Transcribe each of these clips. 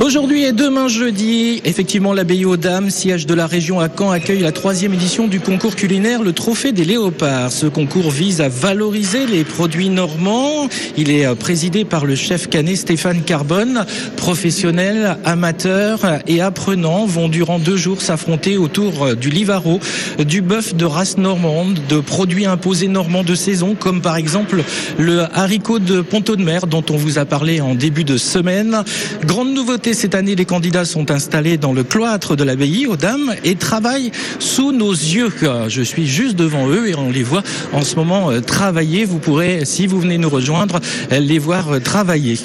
Aujourd'hui et demain jeudi, effectivement, l'abbaye aux Dames, siège de la région à Caen, accueille la troisième édition du concours culinaire, le Trophée des Léopards. Ce concours vise à valoriser les produits normands. Il est euh, présidé par le chef canet Stéphane Carbone. Professionnels, amateurs et apprenants vont durant deux jours s'affronter autour euh, du livaro, du bœuf de race normande, de produits imposés normands de saison, comme par exemple le haricot de Ponto de Mer, dont on vous a parlé en début de semaine. Grande nouveauté cette année, les candidats sont installés dans le cloître de l'abbaye aux Dames et travaillent sous nos yeux. Je suis juste devant eux et on les voit en ce moment euh, travailler. Vous pourrez, si vous venez nous rejoindre, euh, les voir euh, travailler.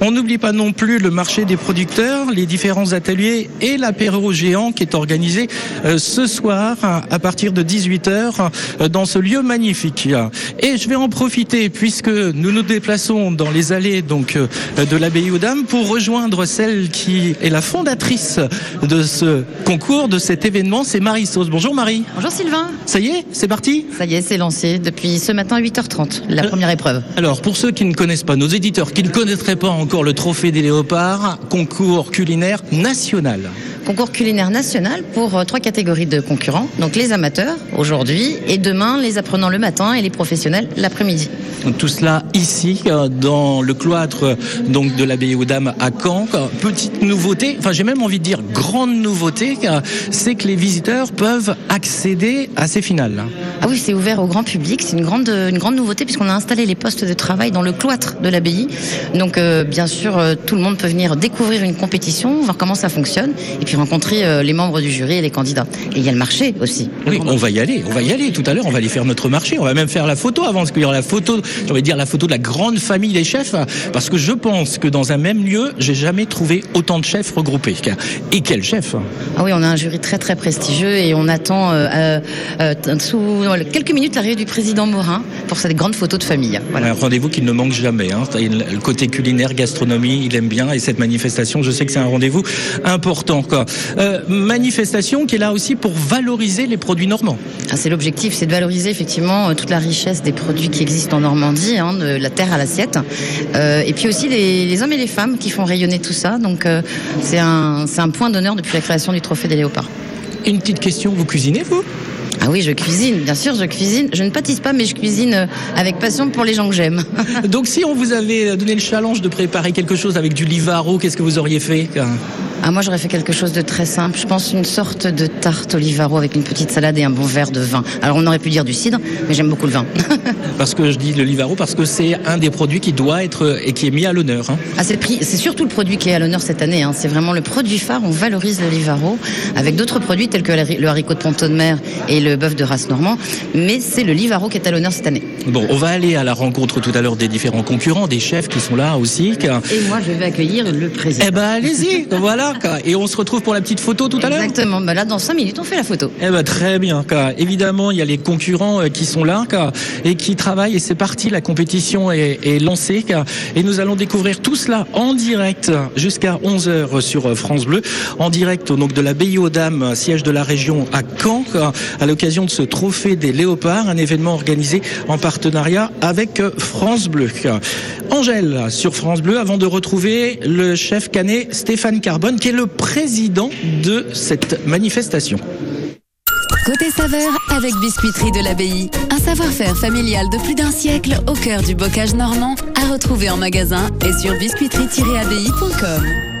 On n'oublie pas non plus le marché des producteurs, les différents ateliers et l'apéro géant qui est organisé ce soir à partir de 18h dans ce lieu magnifique. Et je vais en profiter puisque nous nous déplaçons dans les allées donc de l'abbaye aux Dames pour rejoindre celle qui est la fondatrice de ce concours, de cet événement, c'est Marie Sauce. Bonjour Marie. Bonjour Sylvain. Ça y est, c'est parti? Ça y est, c'est lancé depuis ce matin à 8h30, la euh, première épreuve. Alors, pour ceux qui ne connaissent pas, nos éditeurs qui ne connaîtraient pas encore le Trophée des Léopards, concours culinaire national concours culinaire national pour euh, trois catégories de concurrents. Donc les amateurs aujourd'hui et demain les apprenants le matin et les professionnels l'après-midi. Tout cela ici euh, dans le cloître donc de l'abbaye aux Dames à Caen. Petite nouveauté, enfin j'ai même envie de dire grande nouveauté, c'est que les visiteurs peuvent accéder à ces finales. Ah oui, c'est ouvert au grand public. C'est une grande, une grande nouveauté puisqu'on a installé les postes de travail dans le cloître de l'abbaye. Donc euh, bien sûr, tout le monde peut venir découvrir une compétition, voir comment ça fonctionne et puis rencontrer euh, les membres du jury et les candidats. Et il y a le marché aussi. Oui, on va y aller, on va y aller tout à l'heure, on va aller faire notre marché, on va même faire la photo avant, parce qu'il y aura la photo, j'ai dire la photo de la grande famille des chefs, parce que je pense que dans un même lieu, j'ai jamais trouvé autant de chefs regroupés. Et quel chef Ah oui, on a un jury très très prestigieux et on attend euh, euh, sous quelques minutes l'arrivée du président Morin pour cette grande photo de famille. Voilà. Un rendez-vous qui ne manque jamais. Hein. Le côté culinaire, gastronomie, il aime bien et cette manifestation, je sais que c'est un rendez-vous important. Quoi. Euh, manifestation qui est là aussi pour valoriser les produits normands. Ah, c'est l'objectif, c'est de valoriser effectivement euh, toute la richesse des produits qui existent en Normandie, hein, de la terre à l'assiette. Euh, et puis aussi les, hommes et les femmes qui font rayonner tout ça. Donc c'est un, un point d'honneur depuis la création du Trophée des Léopards. Une petite question, vous cuisinez vous? Ah oui, je cuisine, bien sûr, je cuisine. Je ne pâtisse pas, mais je cuisine avec passion pour les gens que j'aime. Donc si on vous avait donné le challenge de préparer quelque chose avec du livaro, qu'est-ce que vous auriez fait? Ah, moi, j'aurais fait quelque chose de très simple. Je pense une sorte de tarte olivaro avec une petite salade et un bon verre de vin. Alors, on aurait pu dire du cidre, mais j'aime beaucoup le vin. parce que je dis le livaro parce que c'est un des produits qui doit être et qui est mis à l'honneur. Hein. Ah, c'est, c'est surtout le produit qui est à l'honneur cette année. Hein. C'est vraiment le produit phare. On valorise le livaro avec d'autres produits tels que le haricot de ponto de mer et le bœuf de race normand. Mais c'est le livaro qui est à l'honneur cette année. Bon, on va aller à la rencontre tout à l'heure des différents concurrents, des chefs qui sont là aussi. Et moi, je vais accueillir le président. Eh ben, allez-y. voilà. Et on se retrouve pour la petite photo tout à l'heure Exactement. Bah là, dans 5 minutes, on fait la photo. Eh ben, très bien. Évidemment, il y a les concurrents euh, qui sont là et qui travaillent. Et c'est parti, la compétition est, lancée. Et nous allons découvrir tout cela en direct jusqu'à 11h sur euh, France Bleu. En direct donc, de l'abbaye aux Dames, siège de la région à Caen, à l'occasion de ce trophée des léopards, un événement organisé en partenariat avec euh, France Bleu. Angèle sur France Bleu, avant de retrouver le chef canet Stéphane Carbone, est le président de cette manifestation. Côté saveur avec Biscuiterie de l'Abbaye. Un savoir-faire familial de plus d'un siècle au cœur du bocage normand à retrouver en magasin et sur biscuiterie-abbaye.com.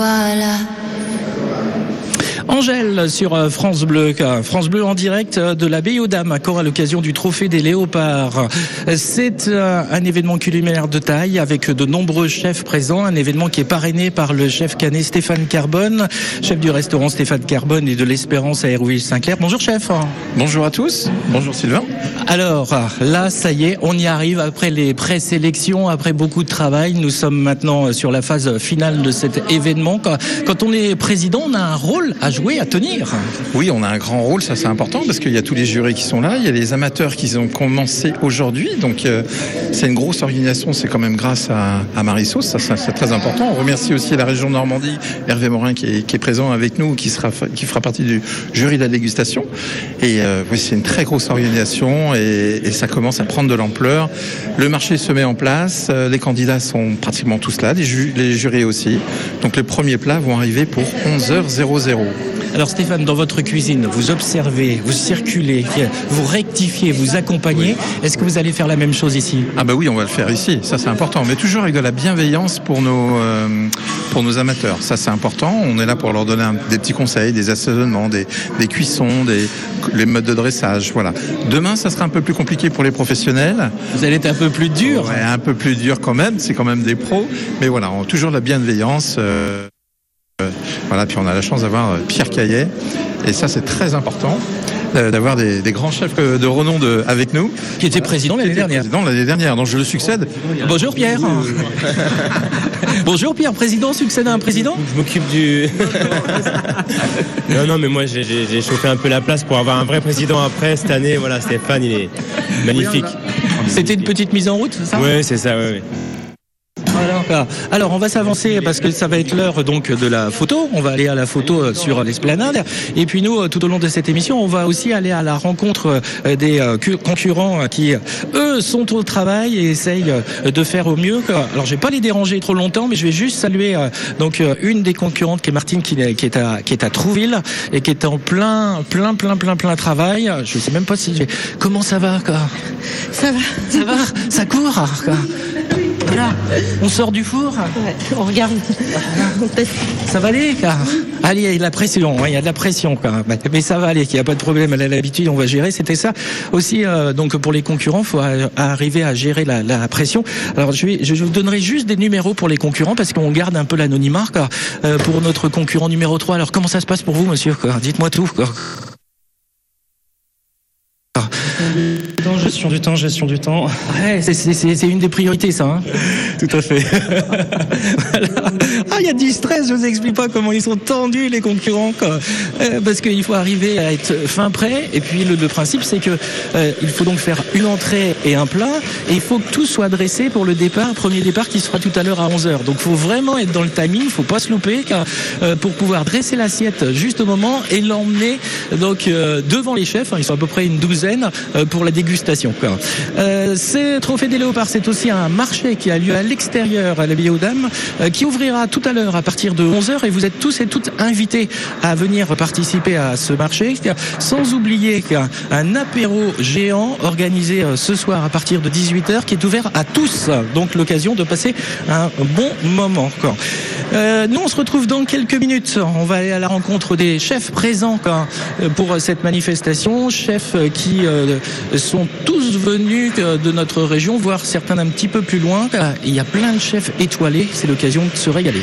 voilà. Angèle sur euh, France Bleu, France Bleu en direct euh, de l'abbaye aux Dames, encore à l'occasion du trophée des léopards. C'est euh, un événement culinaire de taille avec de nombreux chefs présents, un événement qui est parrainé par le chef canet Stéphane Carbone, chef du restaurant Stéphane Carbone et de l'Espérance à Hérouville-Saint-Clair. Bonjour chef. Bonjour à tous. Bonjour Sylvain. Alors là, ça y est, on y arrive après les présélections, après beaucoup de travail. Nous sommes maintenant sur la phase finale de cet événement. Quand on est président, on a un rôle à jouer oui, à tenir. Oui, on a un grand rôle, ça c'est important parce qu'il y a tous les jurés qui sont là, il y a les amateurs qui ont commencé aujourd'hui, donc euh, c'est une grosse organisation, c'est quand même grâce à, à Marissos, ça, c'est très important. On remercie aussi la région Normandie, Hervé Morin qui est, présent avec nous, qui, sera, qui fera partie du jury de la dégustation. Et euh, oui, c'est une très grosse organisation et, ça commence à prendre de l'ampleur. Le marché se met en place, euh, les candidats sont pratiquement tous là, les, les jurés aussi. Donc les premiers plats vont arriver pour 11h00. Alors Stéphane, dans votre cuisine, vous observez, vous circulez, vous rectifiez, vous accompagnez. Est-ce que vous allez faire la même chose ici? Ah bah oui, on va le faire ici. Ça c'est important, mais toujours avec de la bienveillance pour nos euh, pour nos amateurs. Ça c'est important. On est là pour leur donner des petits conseils, des assaisonnements, des, des cuissons, des les modes de dressage. Voilà. Demain, ça sera un peu plus compliqué pour les professionnels. Vous allez être un peu plus dur. Ouais, un peu plus dur quand même. C'est quand même des pros, mais voilà, on, toujours la bienveillance. Euh, voilà, puis on a la chance d'avoir euh, Pierre Caillet, et ça c'est très important euh, d'avoir des, grands chefs de renom de, avec nous. Qui était président l'année dernière. Président l'année dernière, donc je le succède. Bonjour Pierre. Bonjour Pierre, président succède à un président Je m'occupe du. non, non, mais moi j'ai chauffé un peu la place pour avoir un vrai président après cette année. Voilà, Stéphane, il est magnifique. C'était une petite mise en route, c'est ça? Oui, c'est ça, oui. Alors, on va s'avancer parce que ça va être l'heure donc de la photo. On va aller à la photo euh, sur l'esplanade. Et puis nous, euh, tout au long de cette émission, on va aussi aller à la rencontre euh, des concurrents qui, eux, sont au travail et essayent de faire au mieux. Alors, je vais pas les déranger trop longtemps, mais je vais juste saluer donc une des concurrentes qui est Martine, qui est à qui est à Trouville et qui est en plein, plein, plein, plein, plein travail. Je sais même pas si comment ça va quoi? Ça va, ça va, ça court. Quoi? Voilà. On sort du four On regarde. Ça va aller Allez, il y a de la pression, il y a de la pression Mais ça va aller, il n'y a pas de problème, elle a l'habitude, on va gérer. C'était ça aussi, euh, donc pour les concurrents, il faut arriver à gérer la, pression. Alors je, vais, je vous donnerai juste des numéros pour les concurrents parce qu'on garde un peu l'anonymat euh, pour notre concurrent numéro 3. Alors comment ça se passe pour vous, monsieur Dites-moi tout. Gestion du temps, gestion du temps. Ouais, c'est une des priorités, ça. Hein Tout à fait. Ah, il y a du stress, je vous explique pas comment ils sont tendus, les concurrents. Quoi. Euh, parce qu'il faut arriver à être fin prêt. Et puis, le, principe, c'est que euh, il faut donc faire une entrée et un plat. Et il faut que tout soit dressé pour le départ, premier départ qui sera tout à l'heure à 11h. Donc, il faut vraiment être dans le timing, il faut pas se louper car, euh, pour pouvoir dresser l'assiette juste au moment et l'emmener donc devant les chefs. Hein, ils sont à peu près une douzaine pour la dégustation. Quoi. Euh, ce trophée des léopards, c'est aussi un marché qui a lieu à l'extérieur à la aux qui ouvrira tout à à partir de 11h et vous êtes tous et toutes invités à venir participer à ce marché. Sans oublier qu'un un apéro géant organisé euh, ce soir à partir de 18h qui est ouvert à tous. Donc l'occasion de passer un bon moment. Euh, nous, on se retrouve dans quelques minutes. On va aller à la rencontre des chefs présents euh, pour cette manifestation. Chefs qui sont tous venus de notre région, voire certains un petit peu plus loin. Il y a plein de chefs étoilés. C'est l'occasion de se régaler.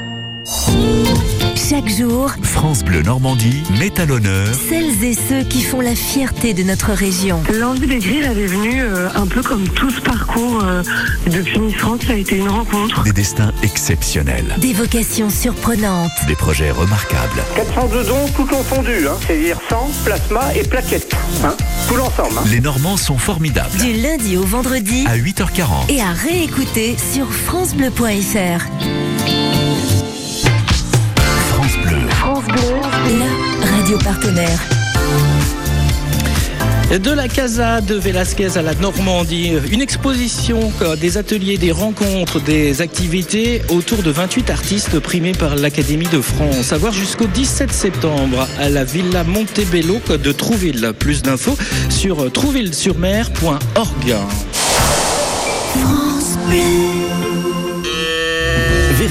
Chaque jour, France Bleu Normandie met à l'honneur celles et ceux qui font la fierté de notre région. L'envie d'écrire, elle est venue euh, un peu comme tout ce parcours euh, depuis Miss France, ça a été une rencontre. Des destins exceptionnels. Des vocations surprenantes. Des projets remarquables. 402 dons, tout confondu, hein. c'est-à-dire sang, plasma et plaquettes. Hein. tout l'ensemble. Hein. Les Normands sont formidables. Du lundi au vendredi. À 8h40. Et à réécouter sur FranceBleu.fr. Bleu, la radio partenaire. De la Casa de Velasquez à la Normandie, une exposition, des ateliers, des rencontres, des activités autour de 28 artistes primés par l'Académie de France. À voir jusqu'au 17 septembre à la Villa Montebello de Trouville. Plus d'infos sur trouvillesurmer.org.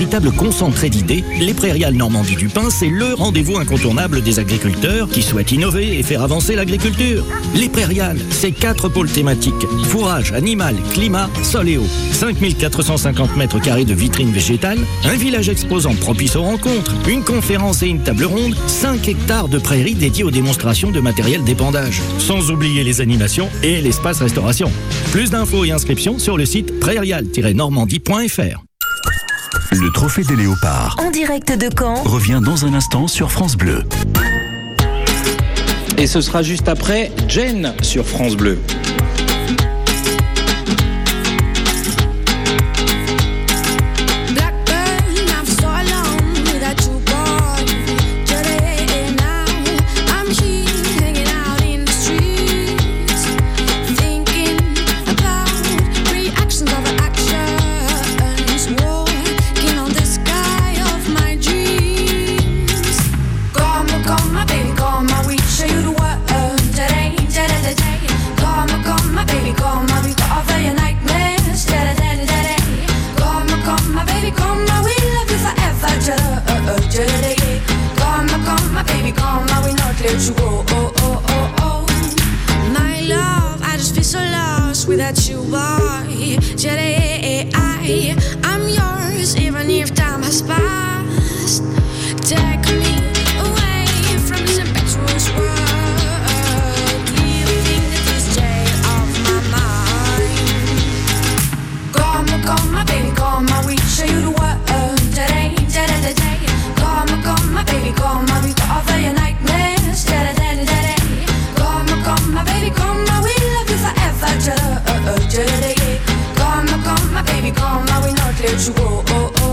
Véritable concentré d'idées, les Prairiales Normandie du Pin, c'est le rendez-vous incontournable des agriculteurs qui souhaitent innover et faire avancer l'agriculture. Les Prairiales, c'est quatre pôles thématiques. Fourrage, animal, climat, sol et eau. 5450 mètres carrés de vitrines végétales, un village exposant propice aux rencontres, une conférence et une table ronde, 5 hectares de prairies dédiées aux démonstrations de matériel d'épandage. Sans oublier les animations et l'espace restauration. Plus d'infos et inscriptions sur le site prairial-normandie.fr. Le trophée des léopards En direct de Caen, revient dans un instant sur France Bleu. Et ce sera juste après Jen sur France Bleu. I'm yours, even if time has passed. what you want.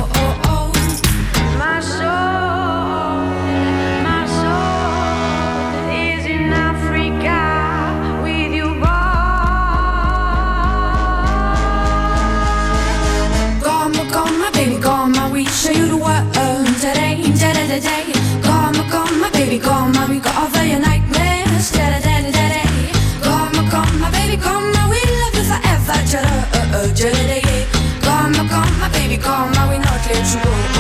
Call my we not let you go.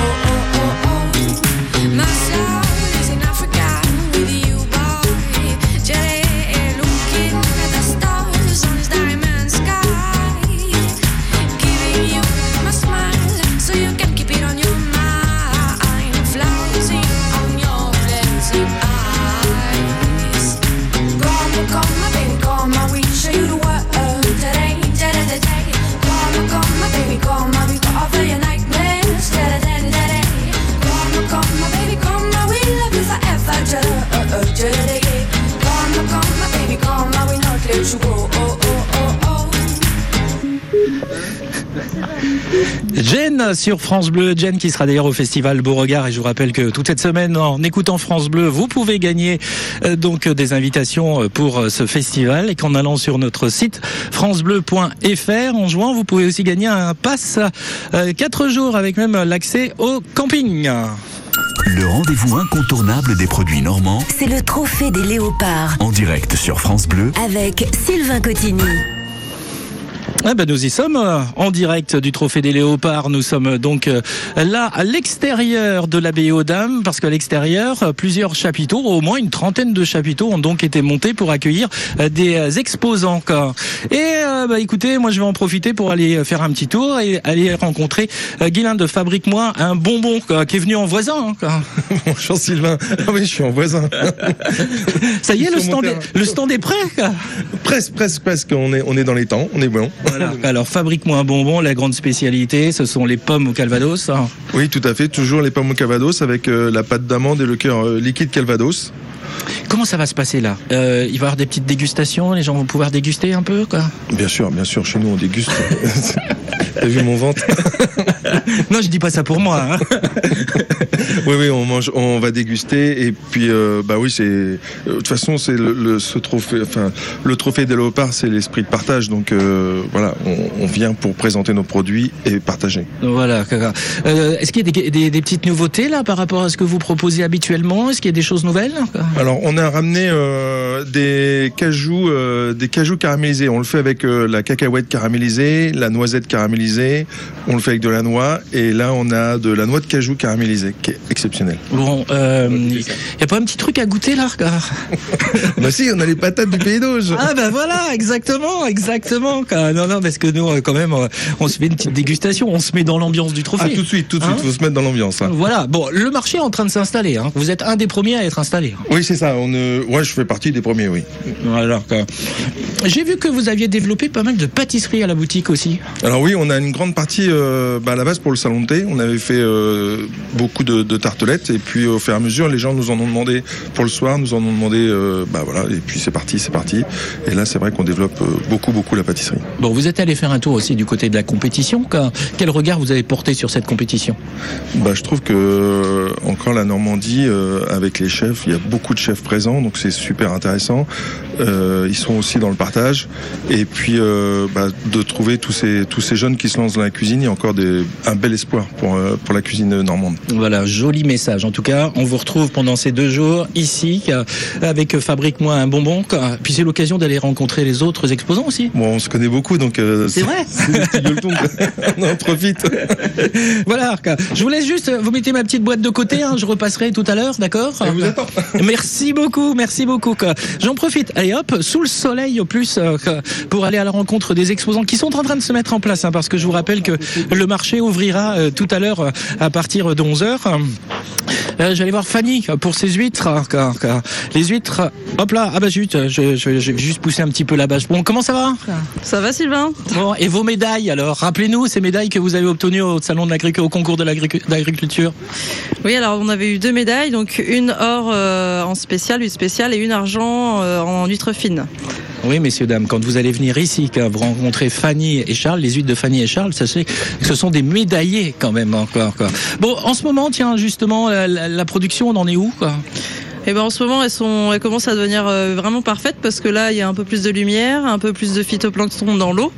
I will not let you go. Oh, oh, oh, oh. Jen sur France Bleu, Jen qui sera d'ailleurs au festival Beauregard et je vous rappelle que toute cette semaine en écoutant France Bleu, vous pouvez gagner euh, donc des invitations euh, pour euh, ce festival et qu'en allant sur notre site francebleu.fr en jouant, vous pouvez aussi gagner un pass 4 jours avec même l'accès au camping. Le rendez-vous incontournable des produits normands c'est le trophée des léopards en direct sur France Bleu avec Sylvain Cotigny. Ah ben nous y sommes euh, en direct du Trophée des Léopards. Nous sommes donc euh, là à l'extérieur de l'abbaye aux Dames parce qu'à l'extérieur, euh, plusieurs chapiteaux, au moins une trentaine de chapiteaux ont donc été montés pour accueillir des exposants. Et bah, écoutez, moi je vais en profiter pour aller faire un petit tour et aller rencontrer Guylain de Fabrique-moi un bonbon qui est venu en voisin. hein. Bonjour Sylvain. Ah oui, je suis en voisin. Ça y est, le stand, est, le stand est prêt. Presque, presque, presque. On est, on est dans les temps. On est bon. Voilà. Alors fabrique-moi un bonbon, la grande spécialité, ce sont les pommes au calvados. hein. Oui, tout à fait. Toujours les pommes au Calvados avec euh, la pâte d'amande et le cœur euh, liquide Calvados. Comment ça va se passer là? Euh, Il va y avoir des petites dégustations, les gens vont pouvoir déguster un peu quoi? Bien sûr, bien sûr. Chez nous, on déguste. T'as vu mon ventre non, je dis pas ça pour moi. hein. Oui, oui, on mange, on va déguster et puis euh, bah oui, c'est euh, de toute façon c'est le, le- ce trophée, enfin le trophée des léopards, c'est l'esprit de partage. Donc euh, voilà, on, on vient pour présenter nos produits et partager. Voilà. Euh, Est-ce qu'il y a des, des- des petites nouveautés là par rapport à ce que vous proposez habituellement? Est-ce qu'il y a des choses nouvelles Alors on a ramené des cajous, des cajous caramélisés. On le fait avec la cacahuète caramélisée, la noisette caramélisée. On le fait avec de la noix et là on a de la noix de cajou caramélisée, qui est exceptionnelle. Bon, euh, il y a pas un petit truc à goûter là regarde bah si, on a les patates du pays d'Auge. Ah bah voilà, exactement, exactement. quoi. Non, non, parce que nous, euh, quand même, euh, on se fait une petite dégustation, on se met dans l'ambiance du trophée. Ah tout de suite, tout de Hein suite, faut se mettre dans l'ambiance. hein. Voilà. Bon, le marché est en train de s'installer. Hein. Vous êtes un des premiers à être installé. Oui, c'est ça. On, euh, ouais, je fais partie des premiers, oui. Quoi. J'ai vu que vous aviez développé pas mal de pâtisseries à la boutique aussi. Alors oui, on a une grande partie euh, bah, à la base pour le salon de thé. On avait fait euh, beaucoup de, de tartelettes et puis au fur et à mesure, les gens nous en ont demandé pour le soir, nous en ont demandé, euh, bah voilà, et puis c'est parti, c'est parti. Et là, c'est vrai qu'on développe beaucoup, beaucoup la pâtisserie. Bon, vous êtes allé faire un tour aussi du côté de la compétition. Quel regard vous avez porté sur cette compétition? Bah, je trouve que encore la Normandie, avec les chefs, il y a beaucoup de chefs présents, donc c'est super intéressant. Ils sont aussi dans le partage. Et puis bah, de trouver tous ces tous ces jeunes qui se lancent dans la cuisine, il y a encore des, un bel espoir pour euh, pour la cuisine normande. Voilà, joli message. En tout cas, on vous retrouve pendant ces deux jours ici euh, avec Fabrique-moi un bonbon. Puis c'est l'occasion d'aller rencontrer les autres exposants aussi. Bon, on se connaît beaucoup, donc euh, C'est vrai on en profite. Voilà, je vous laisse juste, vous mettez ma petite boîte de côté, hein, je repasserai tout à l'heure, d'accord? Vous attend. Merci beaucoup, merci beaucoup. J'en profite, allez hop, sous le soleil au plus, euh, pour aller à la rencontre des exposants qui sont en train de se mettre en place, hein, parce que je vous rappelle que le marché ouvrira euh, tout à l'heure euh, à partir de 11h. Euh, J'allais voir Fanny pour ses huîtres. Les huîtres, hop là, ah bah zut, je, je, je vais juste pousser un petit peu la bâche. Bon, comment ça va? Ça va Sylvain? Bon, et vos médailles alors Rappelez-nous ces médailles que vous avez obtenues au salon de l'agriculture, au concours de l'agricu- d'agriculture. Oui, alors on avait eu deux médailles, donc une or euh, en spécial, une spéciale, et une argent euh, en huître fine. Oui, messieurs, dames, quand vous allez venir ici, quand vous rencontrez Fanny et Charles, les huîtres de Fanny et Charles, sachez que ce sont des médaillés quand même encore. Bon, en ce moment, tiens, justement, la, la- la production, on en est où quoi? Et ben en ce moment, elles sont, elles commencent à devenir euh, vraiment parfaites parce que là, il y a un peu plus de lumière, un peu plus de phytoplancton dans l'eau,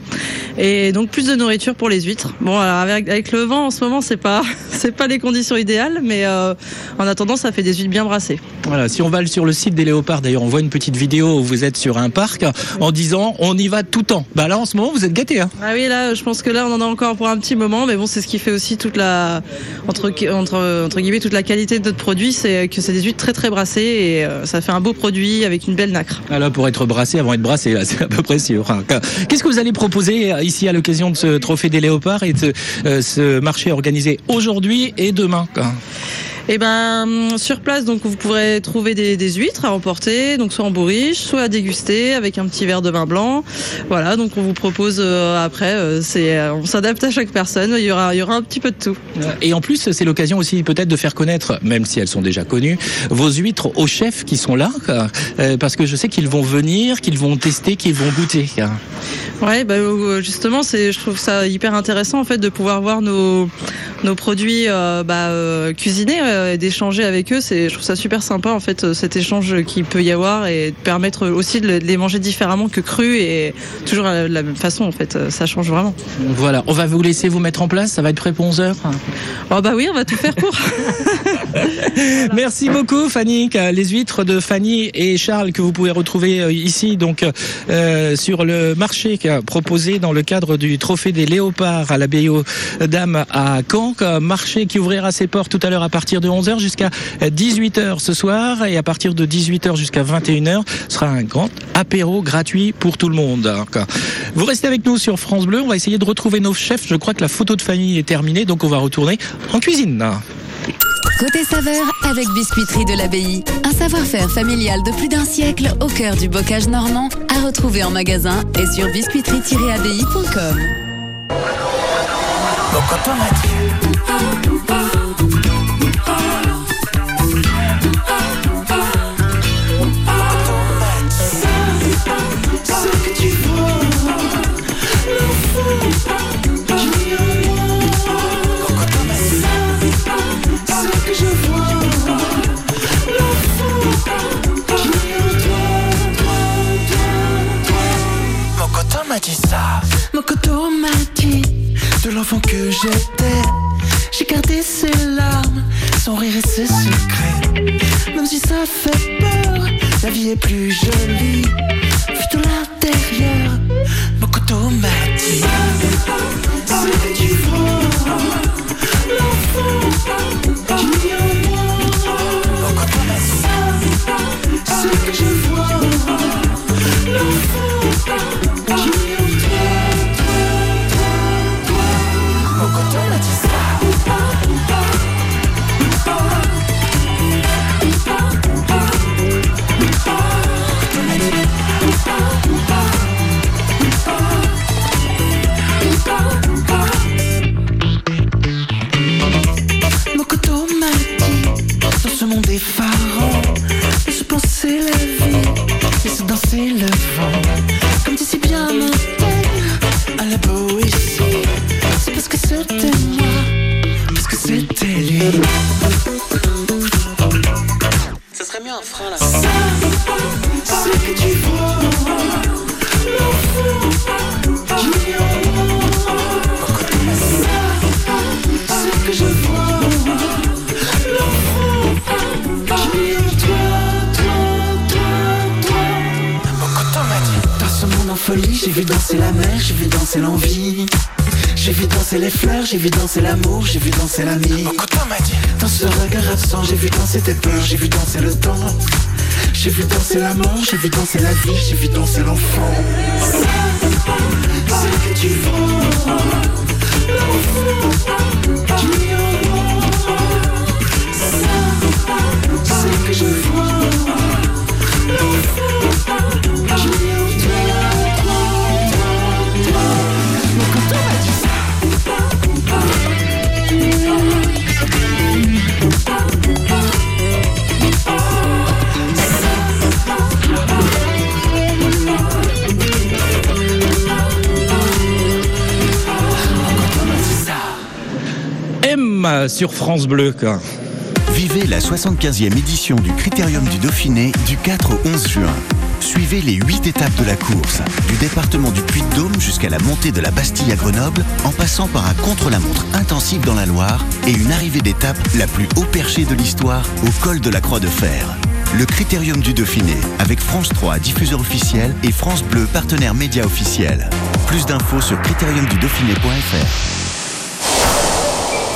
et donc plus de nourriture pour les huîtres. Bon, alors avec, avec le vent, en ce moment, c'est pas, c'est pas les conditions idéales, mais euh, en attendant, ça fait des huîtres bien brassées. Voilà, si on va sur le site des léopards, d'ailleurs, on voit une petite vidéo où vous êtes sur un parc en disant on y va tout le temps. Bah là, en ce moment, vous êtes gâtés. Hein Ah oui, là, je pense que là, on en a encore pour un petit moment, mais bon, c'est ce qui fait aussi toute la, entre, entre, entre guillemets, toute la qualité de notre produit, c'est que c'est des huîtres très très brassées et euh, ça fait un beau produit avec une belle nacre. Ah là, pour être brassé avant d'être brassé, c'est à peu près sûr. hein. Qu'est-ce que vous allez proposer euh, ici à l'occasion de ce trophée des léopards et de euh, ce marché organisé aujourd'hui et demain Et ben sur place, donc vous pourrez trouver des, des huîtres à emporter, donc soit en bourriche, soit à déguster avec un petit verre de vin blanc. Voilà, donc on vous propose euh, après, euh, c'est, euh, on s'adapte à chaque personne. Il y aura, il y aura un petit peu de tout. Et en plus, c'est l'occasion aussi peut-être de faire connaître, même si elles sont déjà connues, vos huîtres aux chefs qui sont là. Euh, parce que je sais qu'ils vont venir, qu'ils vont tester, qu'ils vont goûter. Ouais, bah, justement, c'est, je trouve ça hyper intéressant en fait de pouvoir voir nos nos produits euh, bah, euh, cuisinés euh, et d'échanger avec eux. C'est, je trouve ça super sympa en fait cet échange qu'il peut y avoir et de permettre aussi de le- de les manger différemment que crus et toujours de la même façon en fait. Ça change vraiment. Voilà, on va vous laisser vous mettre en place, ça va être prêt pour 11h. Oh bah oui, on va tout faire pour. Merci beaucoup Fanny. Les huîtres de Fanny et Charles que vous pouvez retrouver ici donc euh, sur le marché proposé dans le cadre du trophée des léopards à l'abbaye aux Dames à Caen. Un Marché qui ouvrira ses portes tout à l'heure à partir de 11h jusqu'à 18h ce soir et à partir de 18h jusqu'à 21h ce sera un grand apéro gratuit pour tout le monde. Donc, Vous restez avec nous sur France Bleu. On va essayer de retrouver nos chefs. Je crois que la photo de Fanny est terminée donc on va retourner en cuisine. Côté saveur avec Biscuiterie de l'Abbaye. Un savoir-faire familial de plus d'un siècle au cœur du bocage normand à retrouver en magasin et sur biscuiterie-abbaye.com. m'a dit ça? Mon coteau m'a dit de l'enfant que j'étais. J'ai gardé ses larmes, son rire et ses secrets. Même si ça fait peur, la vie est plus jolie. Vu de l'intérieur, mon coteau m'a dit. C'était lui danser les fleurs, j'ai vu danser l'amour, j'ai vu danser l'ami. Dans ce regard absent, j'ai vu danser tes peurs, j'ai vu danser le temps. J'ai vu danser la mort, j'ai vu danser la vie, j'ai vu danser l'enfant. C'est que tu l'enfant sur France Bleu. Vivez la 75e édition du Critérium du Dauphiné du 4 au 11 juin. Suivez les 8 étapes de la course, du département du Puy-de-Dôme jusqu'à la montée de la Bastille à Grenoble, en passant par un contre-la-montre intensif dans la Loire et une arrivée d'étape la plus haut perchée de l'histoire au col de la Croix de Fer. Le Critérium du Dauphiné, avec France 3, diffuseur officiel, et France Bleu, partenaire média officiel. Plus d'infos sur critériumdudauphiné.fr.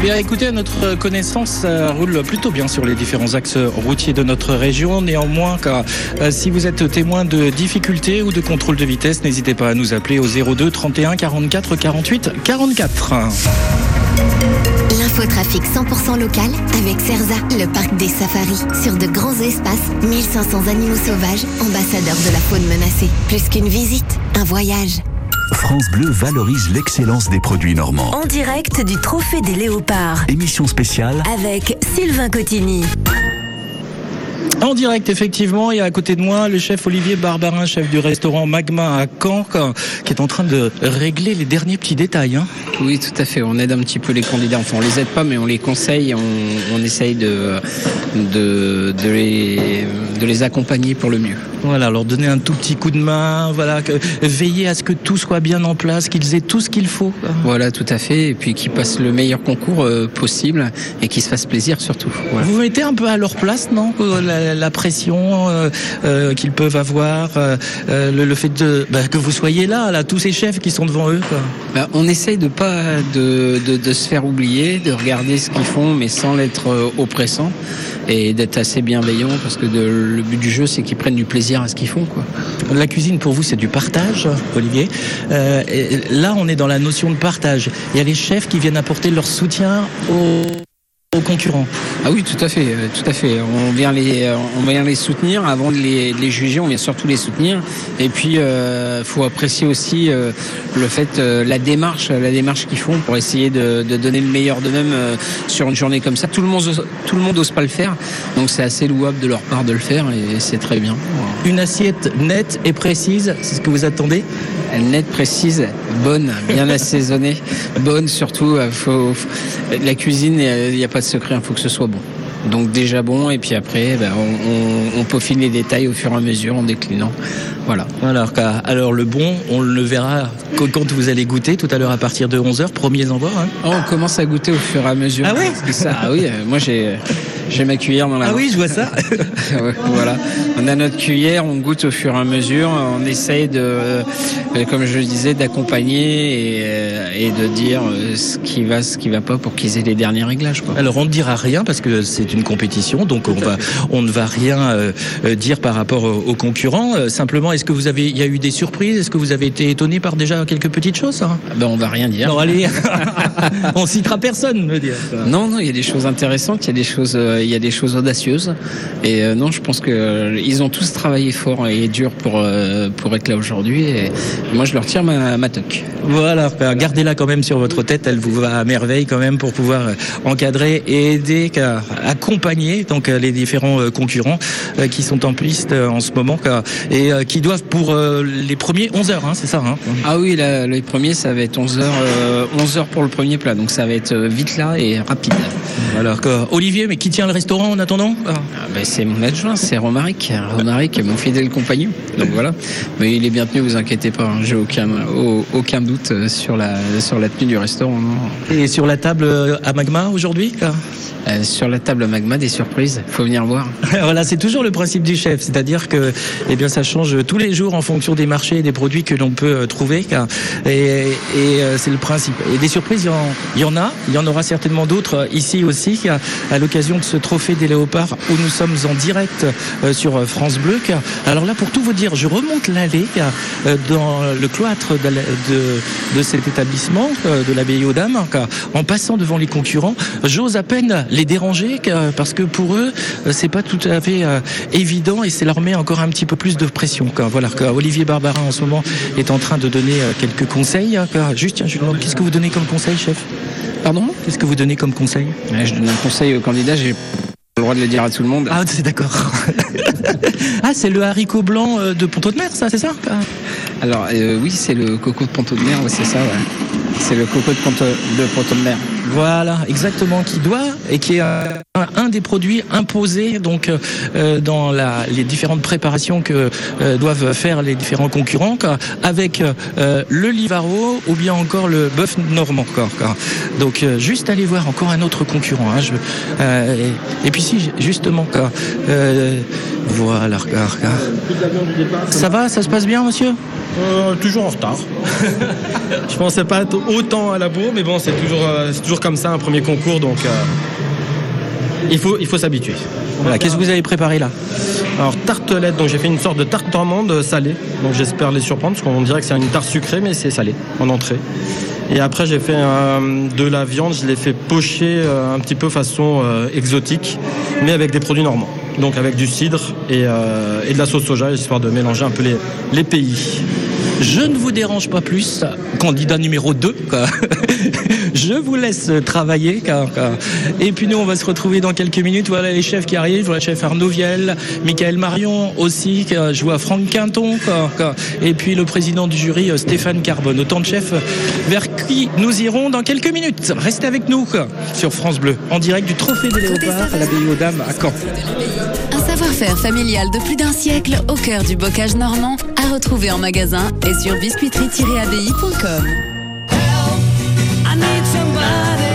Eh bien, écoutez, notre connaissance, ça roule plutôt bien sur les différents axes routiers de notre région. Néanmoins, euh, si vous êtes témoin de difficultés ou de contrôle de vitesse, n'hésitez pas à nous appeler au 02 31 44 48 44. L'infotrafic 100% local avec Cerza, le parc des safaris. Sur de grands espaces, 1500 animaux sauvages, ambassadeurs de la faune menacée. Plus qu'une visite, un voyage. France Bleu valorise l'excellence des produits normands. En direct du Trophée des Léopards Émission spéciale avec Sylvain Cotigny. En direct, effectivement, et à côté de moi, le chef Olivier Barbarin, chef du restaurant Magma à Caen, qui est en train de régler les derniers petits détails. hein. Oui, tout à fait. On aide un petit peu les candidats. Enfin, on les aide pas, mais on les conseille. On, on essaye de, de, de, les, de les accompagner pour le mieux. Voilà, leur donner un tout petit coup de main, voilà, que, veiller à ce que tout soit bien en place, qu'ils aient tout ce qu'il faut. Voilà, tout à fait. Et puis qu'ils passent le meilleur concours euh, possible et qu'ils se fassent plaisir surtout. Voilà. Vous mettez un peu à leur place, non? La, la pression euh, euh, qu'ils peuvent avoir, euh, euh, le, le fait de bah, que vous soyez là, là, tous ces chefs qui sont devant eux. Quoi. Bah, on essaye de pas de, de, de se faire oublier, de regarder ce qu'ils font, mais sans l'être euh, oppressant. et d'être assez bienveillant parce que de- le but du jeu c'est qu'ils prennent du plaisir à ce qu'ils font quoi. La cuisine pour vous c'est du partage, Olivier. Euh, là on est dans la notion de partage. Il y a les chefs qui viennent apporter leur soutien aux, aux concurrents. Ah oui, tout à fait, euh, tout à fait. On vient les, euh, on vient les soutenir avant de les, de les juger. On vient surtout les soutenir. Et puis, euh, faut apprécier aussi euh, le fait, euh, la démarche, la démarche qu'ils font pour essayer de, de donner le meilleur d'eux-mêmes sur une journée comme ça. Tout le monde, tout le monde n'ose pas le faire, donc c'est assez louable de leur part de le faire et c'est très bien. Une assiette nette et précise, c'est ce que vous attendez? Nette, précise, bonne, bien assaisonnée, bonne surtout. euh, Faut, faut- la cuisine, il n'y a pas de secret, il faut que ce soit bon. Donc déjà bon, et puis après, ben, on, on- on peaufine les détails au fur et à mesure en déclinant. Voilà. Alors, alors le bon, on le verra quand vous allez goûter tout à l'heure à partir de 11h, premiers envois. hein. Oh, on commence à goûter au fur et à mesure. Ah ouais? Ça. Ah oui, euh, moi j'ai j'ai ma cuillère dans la Ah main. oui, je vois ça. Voilà. On a notre cuillère, on goûte au fur et à mesure, on essaye de, euh, comme je le disais, d'accompagner et, euh, et de dire euh, ce qui va, ce qui va pas pour qu'ils aient les derniers réglages. Quoi. Alors on ne dira rien parce que c'est une compétition, donc on va, on ne va rien dire par rapport aux, concurrents. Simplement, est-ce que vous avez, il y a eu des surprises? Est-ce que vous avez été étonné par déjà quelques petites choses hein? Ben on va rien dire. Non, allez, on citera personne, me dire. Non, non, il y a des choses intéressantes, il y a des choses, euh, il y a des choses audacieuses. Et euh, non, je pense que euh, ils ont tous travaillé fort et dur pour euh, pour être là aujourd'hui. Et moi, je leur tire ma, ma toque. Voilà, gardez-la quand même sur votre tête, elle vous va à merveille quand même pour pouvoir encadrer et aider, accompagner donc les différents concurrents qui sont en piste en ce moment et qui doivent pour les premiers 11 heures, hein, c'est ça hein Ah oui, là, les premiers, ça va être 11 heures, euh, 11 heures pour le premier plat, donc ça va être vite là et rapide. Alors Olivier, mais qui tient le restaurant en attendant Ah. Ah ben, c'est mon adjoint, c'est Romaric, Romaric, mon fidèle compagnon. Donc voilà, mais il est bien tenu, vous inquiétez pas, hein, j'ai aucun, au- aucun doute euh, sur la sur la tenue du restaurant. non. Et sur la table euh, à Magma aujourd'hui Euh, sur la table Magma, des surprises, faut venir voir. Voilà, c'est toujours le principe du chef, c'est-à-dire que eh bien ça change tous les jours en fonction des marchés et des produits que l'on peut euh, trouver et, et, euh, c'est le principe. Et des surprises, il y, en, a, il y en aura certainement d'autres ici aussi à l'occasion de ce trophée des léopards où nous sommes en direct sur France Bleu. alors là, pour tout vous dire, je remonte l'allée dans le cloître de, de, de cet établissement de l'abbaye aux Dames, en passant devant les concurrents, j'ose à peine les déranger parce que pour eux, euh, c'est pas tout à fait euh, évident et ça leur met encore un petit peu plus de pression. Voilà, Olivier Barbarin en ce moment est en train de donner euh, quelques conseils. hein, juste, tiens, je lui demande, qu'est-ce que vous donnez comme conseil, chef? Pardon? Qu'est-ce que vous donnez comme conseil? Ouais, Je donne un conseil aux candidats, j'ai le droit de le dire à tout le monde. Ah, c'est d'accord. ah, c'est le haricot blanc de Ponto de Mer, ça, c'est ça? Alors euh, oui, c'est le coco de Ponto de Mer, ouais, c'est ça. Ouais. C'est le coco de Ponto de. Voilà, exactement, qui doit et qui est un, des produits imposés donc euh, dans la, les différentes préparations que euh, doivent faire les différents concurrents, avec euh, le livaro ou bien encore le bœuf normand. quoi. Donc euh, juste aller voir encore un autre concurrent. hein, je- euh, et, puis si justement, quoi, euh, voilà, quoi, quoi. ça va, ça se passe bien, monsieur? Euh, toujours en retard. je pensais pas être autant à la bourre, mais bon, c'est toujours, euh, c'est toujours comme ça, un premier concours, donc euh, il faut, il faut s'habituer. Voilà, qu'est-ce que vous avez préparé là? Alors, tartelette, donc j'ai fait une sorte de tarte normande salée, donc j'espère les surprendre, parce qu'on dirait que c'est une tarte sucrée, mais c'est salé en entrée. Et après, j'ai fait euh, de la viande, je l'ai fait pocher euh, un petit peu façon euh, exotique, mais avec des produits normands. Donc avec du cidre et, euh, et de la sauce soja, histoire de mélanger un peu les, les pays. Je ne vous dérange pas plus, candidat numéro 2. quoi. Je vous laisse travailler. car- car- Et puis nous, on va se retrouver dans quelques minutes. Voilà les chefs qui arrivent. Voilà le chef Arnaud Viel, Michael Marion aussi. car Je vois Franck Quinton. car- Et puis le président du jury, euh, Stéphane Carbone. Autant de chefs vers qui nous irons dans quelques minutes. Restez avec nous sur France Bleu, en direct du Trophée des Léopards à l'abbaye aux Dames à Caen. Un savoir-faire familial de plus d'un siècle au cœur du bocage normand à retrouver en magasin et sur biscuiterie-abbaye.com. lugares.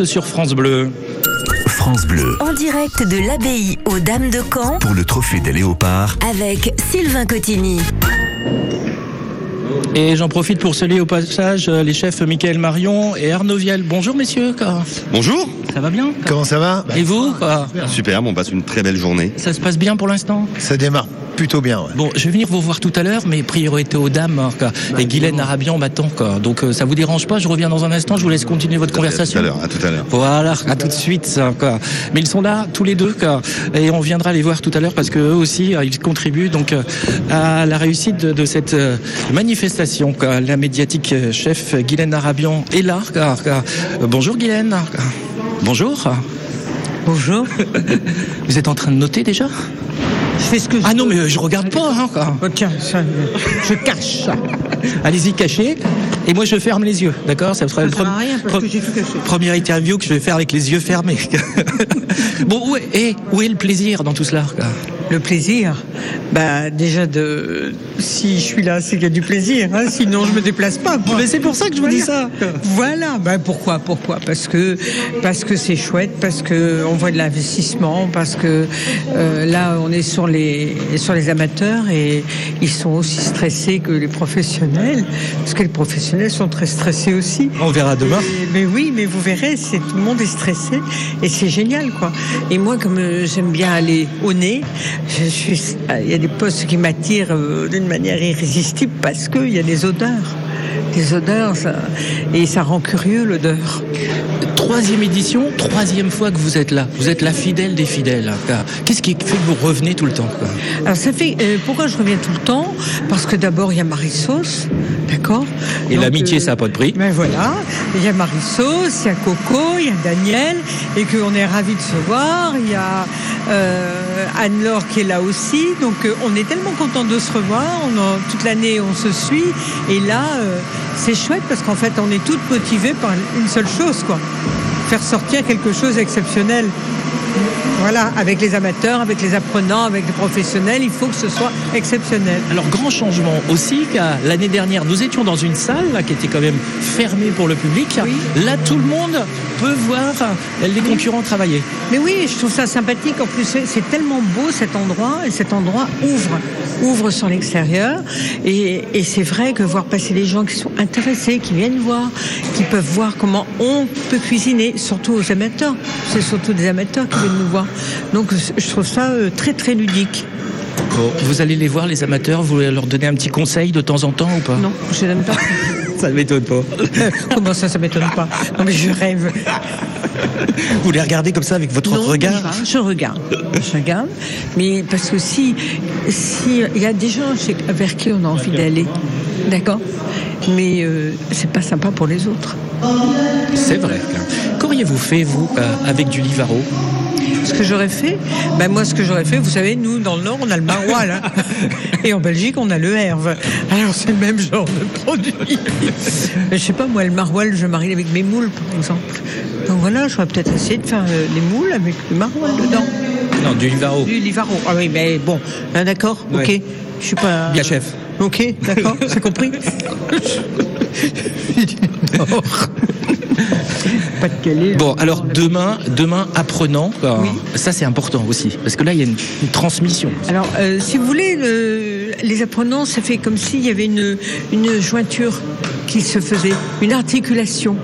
Sur France Bleu. France Bleu. En direct de l'abbaye aux Dames de Caen Pour le trophée des léopards, avec Sylvain Cotigny. Et j'en profite pour saluer au passage euh, les chefs Michael Marion et Arnaud Viel. Bonjour messieurs. quoi. Bonjour. Ça va bien Comment ça va? Et vous quoi Super, on passe une très belle journée. Ça se passe bien pour l'instant? Ça démarre plutôt bien. Bon, je vais venir vous voir tout à l'heure, mais priorité aux dames. hein, quoi. Et Guylaine Arabian m'attend. quoi. Donc euh, ça vous dérange pas Je reviens dans un instant. Je vous laisse continuer votre conversation. À tout à l'heure, à tout à l'heure. Voilà, à tout de suite. quoi. Mais ils sont là tous les deux, quoi. et on viendra les voir tout à l'heure parce que eux aussi, euh, ils contribuent donc euh, à la réussite de, de cette euh, manifestation. quoi. La médiatique chef Guylaine Arabian est là. quoi, Bonjour Guylaine. Bonjour. Bonjour. Vous êtes en train de noter déjà? Je fais ce que je Ah non, mais euh, je regarde pas. Hein, quoi. Oh, tiens, ça, je cache. Allez-y, cachez. Et moi, je ferme les yeux, d'accord? Ça sera Ça le sert à pre- rien parce pre- que j'ai tout caché. première interview que je vais faire avec les yeux fermés. bon, où est, eh, où est le plaisir dans tout cela quoi? Le plaisir, bah déjà de si je suis là, c'est qu'il y a du plaisir. hein, sinon, je me déplace pas. moi. Mais c'est pour ça que je vous dis ça. Voilà. Bah pourquoi Pourquoi? Parce que parce que c'est chouette, parce que on voit de l'investissement, parce que euh, là, on est sur les sur les amateurs et ils sont aussi stressés que les professionnels, parce que les professionnels sont très stressés aussi. On verra demain. Et- mais oui, mais vous verrez, c'est tout le monde est stressé et c'est génial quoi. Et moi, comme euh, j'aime bien aller au nez, je suis, il y a des postes qui m'attirent euh, d'une manière irrésistible parce qu'il y a des odeurs, des odeurs, ça- et ça rend curieux l'odeur. Troisième édition, troisième fois que vous êtes là. Vous êtes la fidèle des fidèles. quoi. Qu'est-ce qui fait que vous revenez tout le temps quoi? Alors ça fait euh, pourquoi je reviens tout le temps? Parce que d'abord il y a Marissos, d'accord Et l'amitié, euh, ça n'a pas de prix. Ben voilà, il y a Marissos, il y a Coco, il y a Daniel, et qu'on est ravis de se voir. Il y a euh, Anne-Laure qui est là aussi. Donc euh, on est tellement content de se revoir. On en- toute l'année on se suit. Et là, c'est chouette parce qu'en fait on est toutes motivées par une seule chose, quoi. Faire sortir quelque chose d'exceptionnel. Voilà, avec les amateurs, avec les apprenants, avec les professionnels, il faut que ce soit exceptionnel. Alors, grand changement aussi, car l'année dernière, nous étions dans une salle là, qui était quand même fermée pour le public. Là, tout le monde peut voir les concurrents travailler. Mais oui, je trouve ça sympathique. En plus, c'est- tellement beau cet endroit, et cet endroit ouvre, ouvre sur l'extérieur. Et, et c'est vrai que voir passer les gens qui sont intéressés, qui viennent voir, qui peuvent voir comment on peut cuisiner, surtout aux amateurs. C'est surtout des amateurs qui viennent nous voir. Donc, je trouve ça euh, très très ludique. Bon, vous allez les voir, les amateurs, vous leur donnez un petit conseil de temps en temps ou pas? Non, je n'aime pas. Ça ne m'étonne pas. Comment ça, ça m'étonne pas? Non, mais je rêve. Vous les regardez comme ça avec votre Non, regard? pas. Je regarde, je regarde. Mais parce que si, si il y a des gens chez- vers qui on a envie d'aller, d'accord? Mais euh, c'est pas sympa pour les autres. C'est vrai. Qu'auriez-vous fait, vous, euh, avec du Livaro? Ce que j'aurais fait, ben moi, ce que j'aurais fait, vous savez, nous, dans le Nord, on a le maroilles. hein. Et en Belgique, on a le herve. Alors, c'est le même genre de produit. Mais je sais pas, moi, le maroilles, je marie avec mes moules, par exemple. Donc voilà, j'aurais peut-être essayé de faire euh, les moules avec le maroilles dedans. Non, du Livaro. Du Livaro. Ah oui, mais bon, hein, d'accord, ok. Je suis pas. Bien, chef. Ok, d'accord, c'est compris. pas de calé. Bon, alors demain, demain apprenant, quoi. ça c'est important aussi, parce que là il y a une, une transmission. Alors, euh, si vous voulez, le- les apprenants, ça fait comme s'il y avait une, une jointure qui se faisait, une articulation.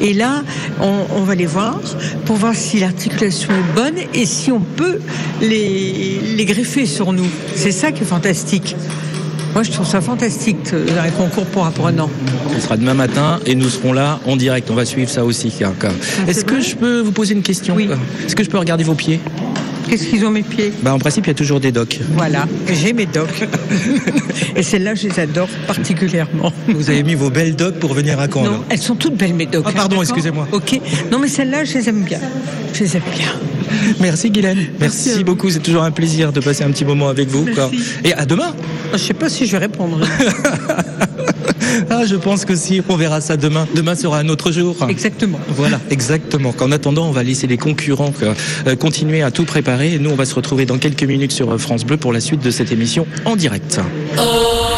Et là, on, on va les voir pour voir si l'articulation est bonne et si on peut les, les greffer sur nous. C'est ça qui est fantastique. Moi, je trouve ça fantastique, un concours pour apprenants. Ce sera demain matin et nous serons là en direct. On va suivre ça aussi. quoi. Est-ce que je peux vous poser une question quoi Est-ce que je peux regarder vos pieds Qu'est-ce qu'ils ont mes pieds? Bah, En principe, il y a toujours des docks. Voilà, j'ai mes docks. et celles-là, je les adore particulièrement. Vous avez mis vos belles docks pour venir à Caen Non, elles sont toutes belles, mes docks. Ah, pardon, excusez-moi. Ok. Non, mais celles-là, je les aime bien. Je les aime bien. Merci Guylaine. Merci, beaucoup. C'est toujours un plaisir de passer un petit moment avec vous. quoi. Et à demain. Je sais pas si je vais répondre. Ah, je pense que si. On verra ça demain. Demain sera un autre jour. Exactement. Voilà, exactement. En attendant, on va laisser les concurrents euh, continuer à tout préparer. Et nous, on va se retrouver dans quelques minutes sur euh, France Bleu pour la suite de cette émission en direct. Bleu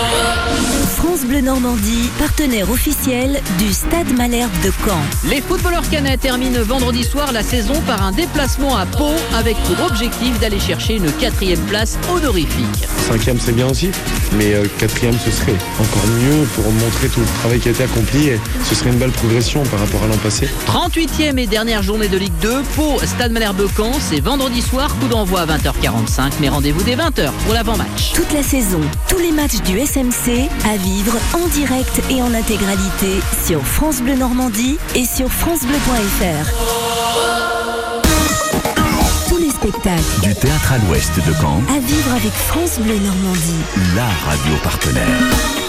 Normandie, partenaire officiel du Stade Malherbe de Caen. Les footballeurs canets terminent vendredi soir la saison par un déplacement à Pau avec pour objectif d'aller chercher une quatrième place honorifique. Cinquième, c'est bien aussi, mais euh, quatrième, ce serait encore mieux pour montrer tout le travail qui a été accompli et ce serait une belle progression par rapport à l'an passé. 38e et dernière journée de Ligue 2, Pau, Stade Malherbe Caen, c'est vendredi soir, coup d'envoi à 20h45, mais rendez-vous dès 20h pour l'avant-match. Toute la saison, tous les matchs du SMC à vivre en direct et en intégralité sur France Bleu Normandie et sur francebleu.fr. Tous les spectacles Du théâtre à l'ouest de Caen, à vivre avec France Bleu Normandie. la radio partenaire.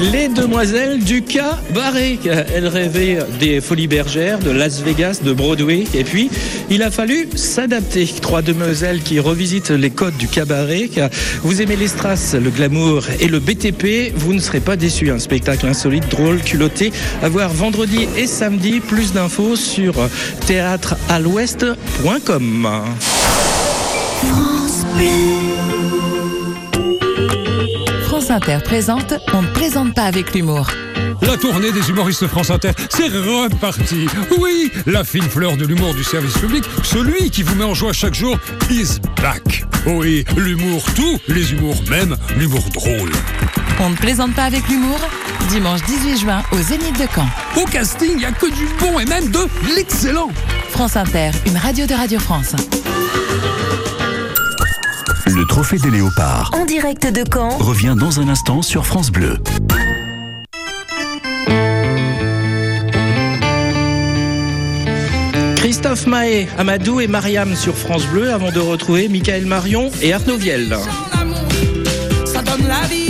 Les demoiselles du cabaret. Elles rêvaient des folies bergères, de Las Vegas, de Broadway. Et puis, il a fallu s'adapter. Trois demoiselles qui revisitent les codes du cabaret. Vous aimez les strass, le glamour et le BTP, vous ne serez pas déçus. Un spectacle insolite, drôle, culotté. À voir vendredi et samedi. Plus d'infos sur théâtrealouest.com. Inter présente On ne plaisante pas avec l'humour. La tournée des humoristes France Inter, c'est reparti. Oui, la fine fleur de l'humour du service public, celui qui vous met en joie chaque jour, is back. Oui, l'humour tout, les humours même, l'humour drôle. On ne plaisante pas avec l'humour Dimanche 18 juin au Zénith de Caen. Au casting, il n'y a que du bon et même de l'excellent. France Inter, une radio de Radio France. Le trophée des léopards En direct de Caen, revient dans un instant sur France Bleu. Christophe Mahé, Amadou et Mariam sur France Bleu avant de retrouver Michael Marion et Arnaud Viel. Ça donne la vie,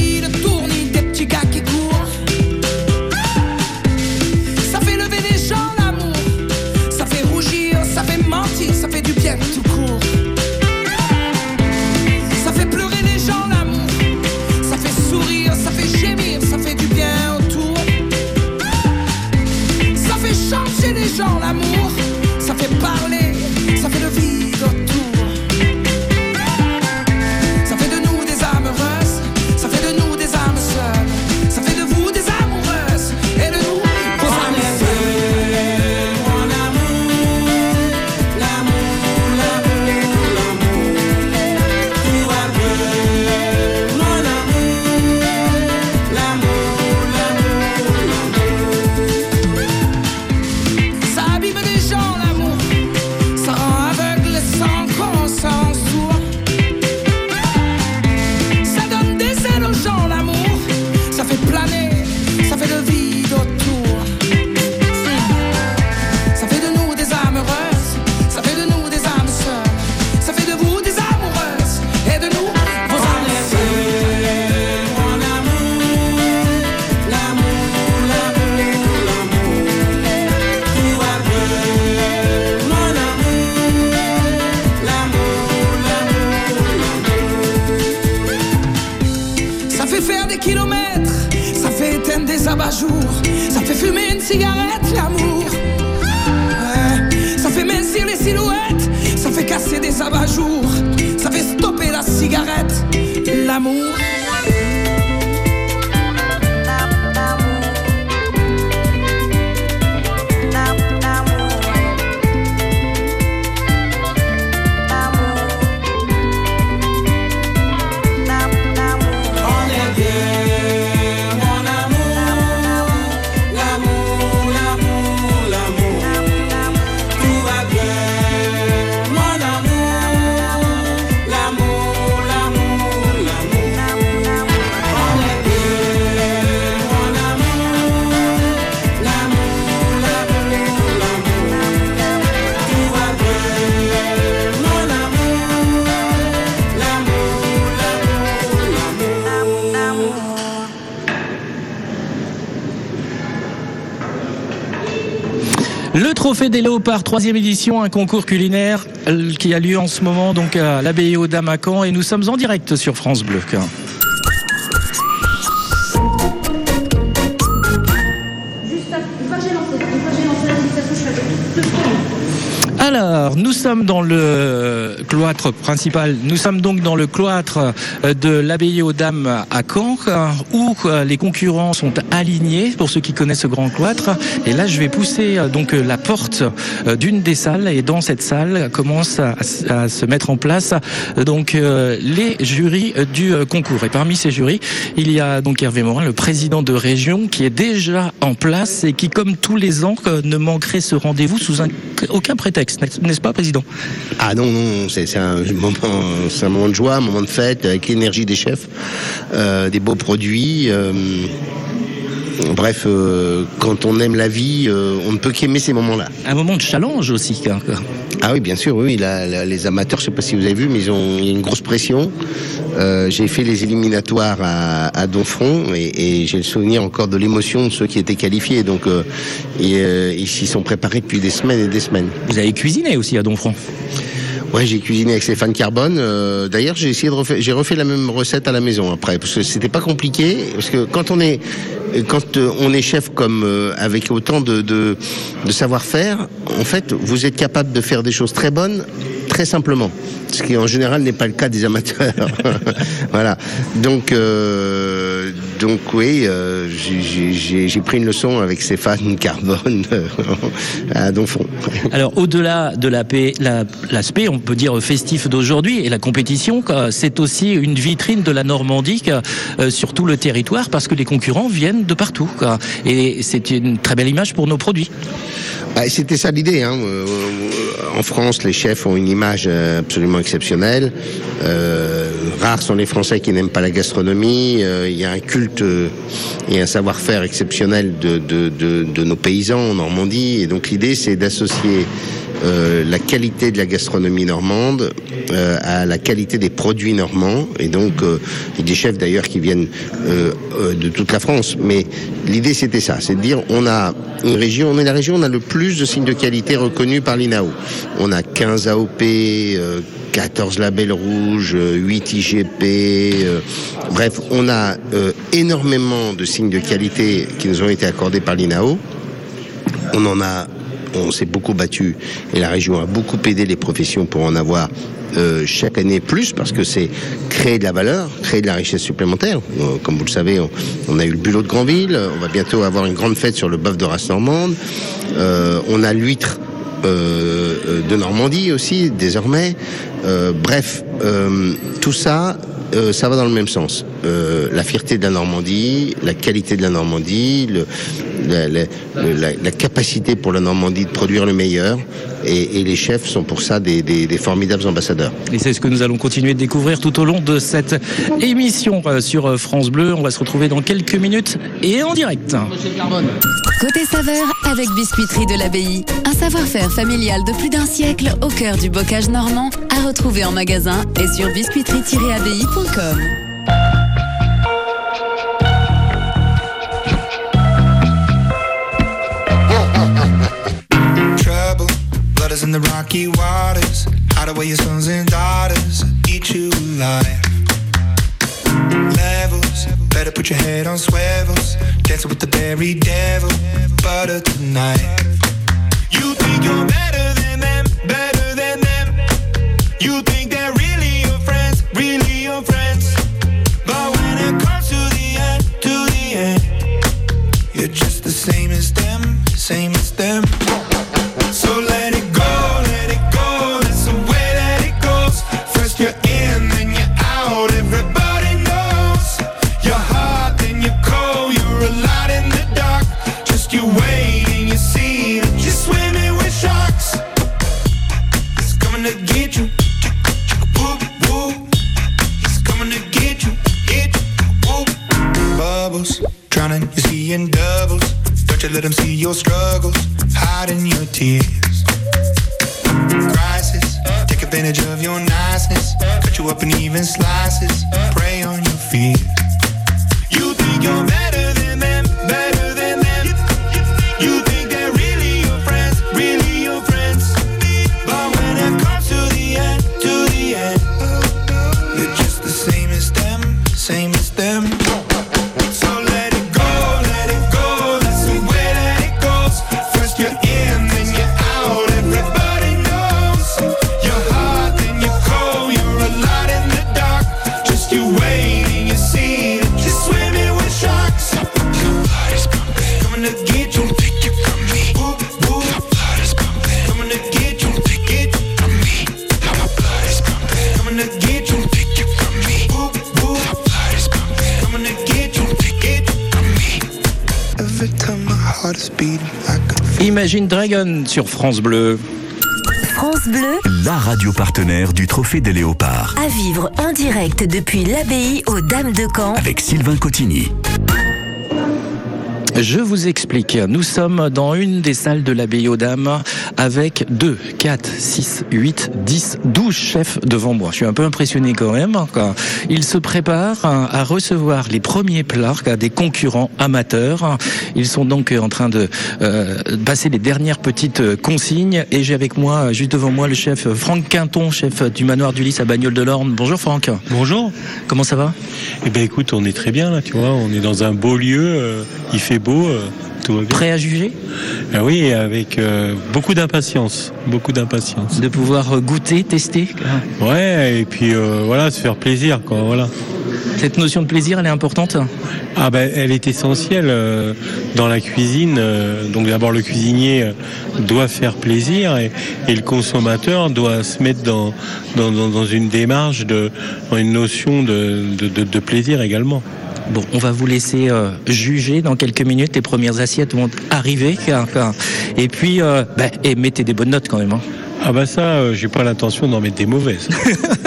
ça fait fumer une cigarette, l'amour. Trophée des léopards, troisième édition, un concours culinaire euh, qui a lieu en ce moment donc à l'abbaye à Caen et nous sommes en direct sur France Bleu. Alors, nous sommes dans le cloître principal. Nous sommes donc dans le cloître euh, de l'abbaye aux Dames à Caen, euh, où euh, les concurrents sont alignés, pour ceux qui connaissent ce grand cloître. Et là, je vais pousser donc la porte d'une des salles, et dans cette salle commencent à, se mettre en place donc les jurys du concours. Et parmi ces jurys, il y a donc Hervé Morin, le président de région, qui est déjà en place et qui, comme tous les ans, ne manquerait ce rendez-vous sous un- aucun prétexte, pas, président Ah non, non, c'est un un moment de joie, un moment de fête, avec l'énergie des chefs, euh, des beaux produits. euh, bref, euh, quand on aime la vie, euh, on ne peut qu'aimer ces moments-là. Un moment de challenge aussi. Ah oui, bien sûr, oui. la- la- les amateurs, je ne sais pas si vous avez vu, mais ils ont, il y a une grosse pression. Euh, j'ai fait les éliminatoires à, à Donfront et, et j'ai le souvenir encore de l'émotion de ceux qui étaient qualifiés. Donc, et, ils s'y sont préparés depuis des semaines et des semaines. Vous avez cuisiné aussi à Donfront Ouais, j'ai cuisiné avec Stéphane Carbone. Euh, D'ailleurs, j'ai essayé de refaire, j'ai refait la même recette à la maison après, parce que c'était pas compliqué. Parce que quand on est, quand euh, on est chef comme euh, avec autant de, de, de savoir-faire, en fait, vous êtes capable de faire des choses très bonnes, très simplement. Ce qui en général n'est pas le cas des amateurs. voilà. Donc, euh, donc oui, euh, j'ai- pris une leçon avec Stéphane Carbone euh, à Donfront. Alors, au-delà de la paix- la- l'aspect, on peut dire festif d'aujourd'hui et la compétition, c'est aussi une vitrine de la Normandie euh, sur tout le territoire parce que les concurrents viennent de partout. quoi. Et c'est une très belle image pour nos produits. Bah, C'était ça l'idée. Hein. En France, les chefs ont une image euh, absolument exceptionnelle. Euh, rares sont les Français qui n'aiment pas la gastronomie. Euh, Il y a un culte euh, et un savoir-faire exceptionnel de, de, de, de nos paysans en Normandie. Et donc l'idée, c'est d'associer euh, la qualité de la gastronomie normande euh, à la qualité des produits normands et donc euh, des chefs d'ailleurs qui viennent euh, euh, de toute la France mais l'idée c'était ça c'est de dire on a une région on est la région on a le plus de signes de qualité reconnus par l'INAO on a 15 AOP euh, 14 labels rouges, euh, 8 IGP, euh, bref, on a euh, énormément de signes de qualité qui nous ont été accordés par l'INAO. On en a, on s'est beaucoup battu et la région a beaucoup aidé les professions pour en avoir euh, chaque année plus parce que c'est créer de la valeur, créer de la richesse supplémentaire. Euh, comme vous le savez, on, a eu le bulot de Granville, on va bientôt avoir une grande fête sur le bœuf de race normande. Euh, on a l'huître euh, euh, de Normandie aussi désormais. Bref, tout ça, euh, ça va dans le même sens. Euh, la fierté de la Normandie, la qualité de la Normandie, le, la, la- le- la- la capacité pour la Normandie de produire le meilleur. Et, et les chefs sont pour ça des, des- des formidables ambassadeurs. Et c'est ce que nous allons continuer de découvrir tout au long de cette émission euh, sur euh, France Bleu. On va se retrouver dans quelques minutes et en direct. Côté saveur, avec Biscuiterie de l'Abbaye. Un savoir-faire familial de plus d'un siècle au cœur du bocage normand, à retrouver en magasin et sur biscuiterie-abbaye.com. blood in the rocky waters. Hide away your sons and daughters, eat you alive. Levels, better put your head on swivels. Dancing with the berry devil, butter tonight. You think you're better than them, better than them. You think Imagine Dragon sur France Bleu. France Bleu, La radio partenaire du Trophée des Léopards. à vivre en direct depuis l'abbaye aux Dames de Caen. Avec Sylvain Cotigny. Je vous explique. Nous sommes dans une des salles de l'abbaye aux Dames avec 2, 4, 6, 8, 10, 12 chefs devant moi. Je suis un peu impressionné quand même. quoi. Ils se préparent à recevoir les premiers plats des concurrents amateurs. Ils sont donc en train de euh, passer les dernières petites consignes et j'ai avec moi, juste devant moi, le chef Franck Quinton, chef du manoir du Lys à Bagnoles de l'Orne. Bonjour Franck. Bonjour. Comment ça va? Eh ben écoute, on est très bien là, tu vois. On est dans un beau lieu, euh, il fait beau, euh, Prêt à juger? Ah oui, avec euh, beaucoup d'impatience, beaucoup d'impatience. De pouvoir goûter, tester Ouais, et puis euh, voilà, se faire plaisir, quoi. Voilà. Cette notion de plaisir, elle est importante? Ah ben, elle est essentielle euh, dans la cuisine. euh, donc d'abord, le cuisinier euh, doit faire plaisir et, et le consommateur doit se mettre dans, dans, dans- dans une démarche, de, dans une notion de, de- de- de plaisir également. Bon, on va vous laisser euh, juger dans quelques minutes. Les premières assiettes vont arriver. Et puis, euh, ben, et mettez des bonnes notes quand même. hein. Ah bah ça, euh, j'ai pas l'intention d'en mettre des mauvaises.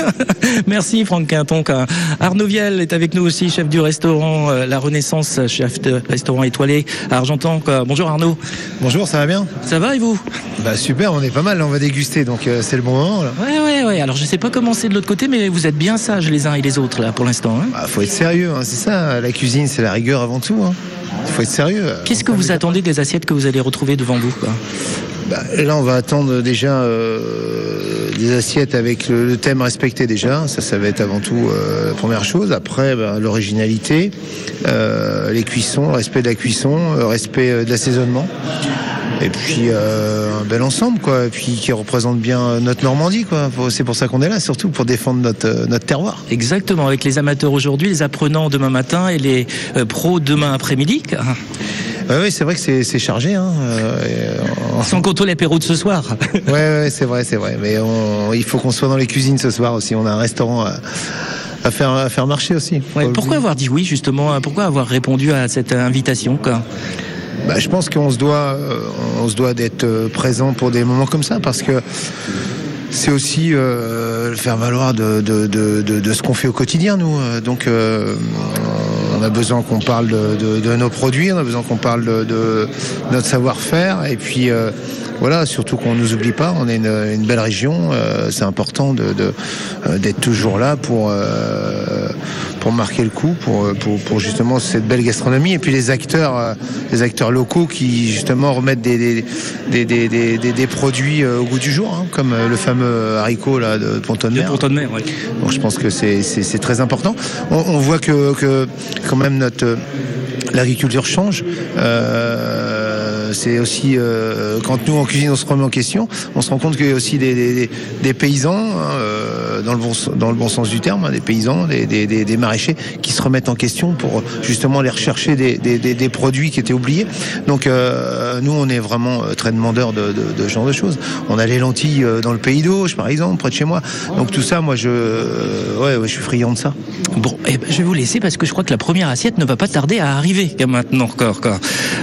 Merci Franck Quinton. car Arnaud Vielle est avec nous aussi, chef du restaurant euh, La Renaissance, chef de restaurant étoilé à Argentan. quoi. Bonjour Arnaud. Bonjour, ça va bien? Ça va et vous? Bah super, on est pas mal, là, on va déguster, donc euh, c'est le bon moment. Là. Ouais, ouais, ouais. Alors je sais pas comment c'est de l'autre côté, mais vous êtes bien sages les uns et les autres là pour l'instant. hein? Bah, faut être sérieux, hein, c'est ça, la cuisine c'est la rigueur avant tout. Hein. Faut être sérieux. Qu'est-ce que vous attendez des assiettes que vous allez retrouver devant vous quoi? Bah, Là on va attendre déjà euh, des assiettes avec le, thème respecté déjà, ça ça va être avant tout euh, la première chose. Après bah, l'originalité, euh, les cuissons, le respect de la cuisson, le respect euh, de l'assaisonnement. Et puis euh, un bel ensemble quoi, et puis qui représente bien notre Normandie quoi. C'est pour ça qu'on est là, surtout pour défendre notre, euh, notre terroir. Exactement, avec les amateurs aujourd'hui, les apprenants demain matin et les euh, pros demain après-midi. Oui, c'est vrai que c'est chargé. Hein. euh, euh, Sans compter l'apéro de ce soir. ouais, ouais, c'est vrai, c'est vrai. Mais on- il faut qu'on soit dans les cuisines ce soir aussi. On a un restaurant à, à faire, à faire marcher aussi. Ouais, pourquoi avoir dit oui justement hein Pourquoi avoir répondu à cette invitation quoi? Bah, je pense qu'on se doit, euh, on se doit d'être présent pour des moments comme ça parce que c'est aussi euh, faire valoir de, de, de, de, de ce qu'on fait au quotidien, nous. Donc, euh, on a besoin qu'on parle de, nos produits, on a besoin qu'on parle de, de notre savoir-faire et puis. Voilà, surtout qu'on ne nous oublie pas, on est une, une belle région, euh, c'est important de, de, euh, d'être toujours là pour, euh, pour marquer le coup, pour, euh, pour, pour justement cette belle gastronomie. Et puis les acteurs, euh, les acteurs locaux qui justement remettent des, des, des, des, des, produits au goût du jour, hein, comme le fameux haricot là, de Ponton de Mer. Donc je pense que c'est, très important. On, on voit que, que quand même notre l'agriculture change. Euh, c'est aussi euh, quand nous en cuisine on se remet en question, on se rend compte qu'il y a aussi des paysans hein, euh, dans le bon dans le bon sens du terme, hein, des paysans, des, des- des- des maraîchers qui se remettent en question pour justement aller rechercher des, des- des- des produits qui étaient oubliés. Donc euh, nous on est vraiment euh, très demandeurs de, de- de ce genre de choses. On a les lentilles euh, dans le pays d'Auge par exemple, près de chez moi. Donc tout ça, moi je euh, ouais, ouais, je suis friand de ça. Bon, eh ben, je vais vous laisser parce que je crois que la première assiette ne va pas tarder à arriver maintenant encore. quoi.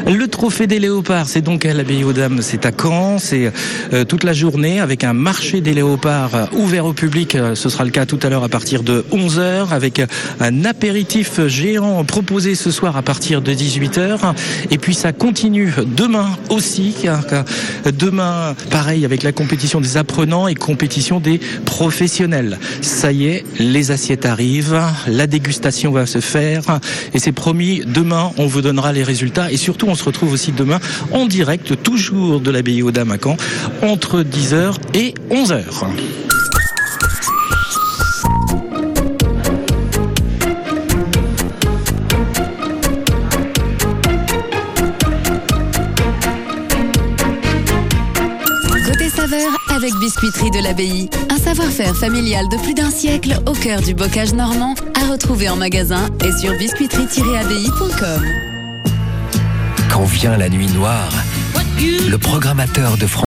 Le trophée des léopards, c'est donc à l'abbaye aux Dames, c'est à Caen, c'est euh, toute la journée avec un marché des léopards ouvert au public. Euh, ce sera le cas tout à l'heure à partir de 11h avec un apéritif géant proposé ce soir à partir de 18h. Et puis ça continue demain aussi. demain, pareil avec la compétition des apprenants et compétition des professionnels. Ça y est, les assiettes arrivent, la dégustation va se faire et c'est promis, demain on vous donnera les résultats et surtout on se retrouve aussi demain en direct, toujours de l'abbaye aux Dames entre 10h et 11h. Avec Biscuiterie de l'Abbaye. Un savoir-faire familial de plus d'un siècle au cœur du bocage normand à retrouver en magasin et sur biscuiterie-abbaye.com. Quand vient la nuit noire, le programmateur de France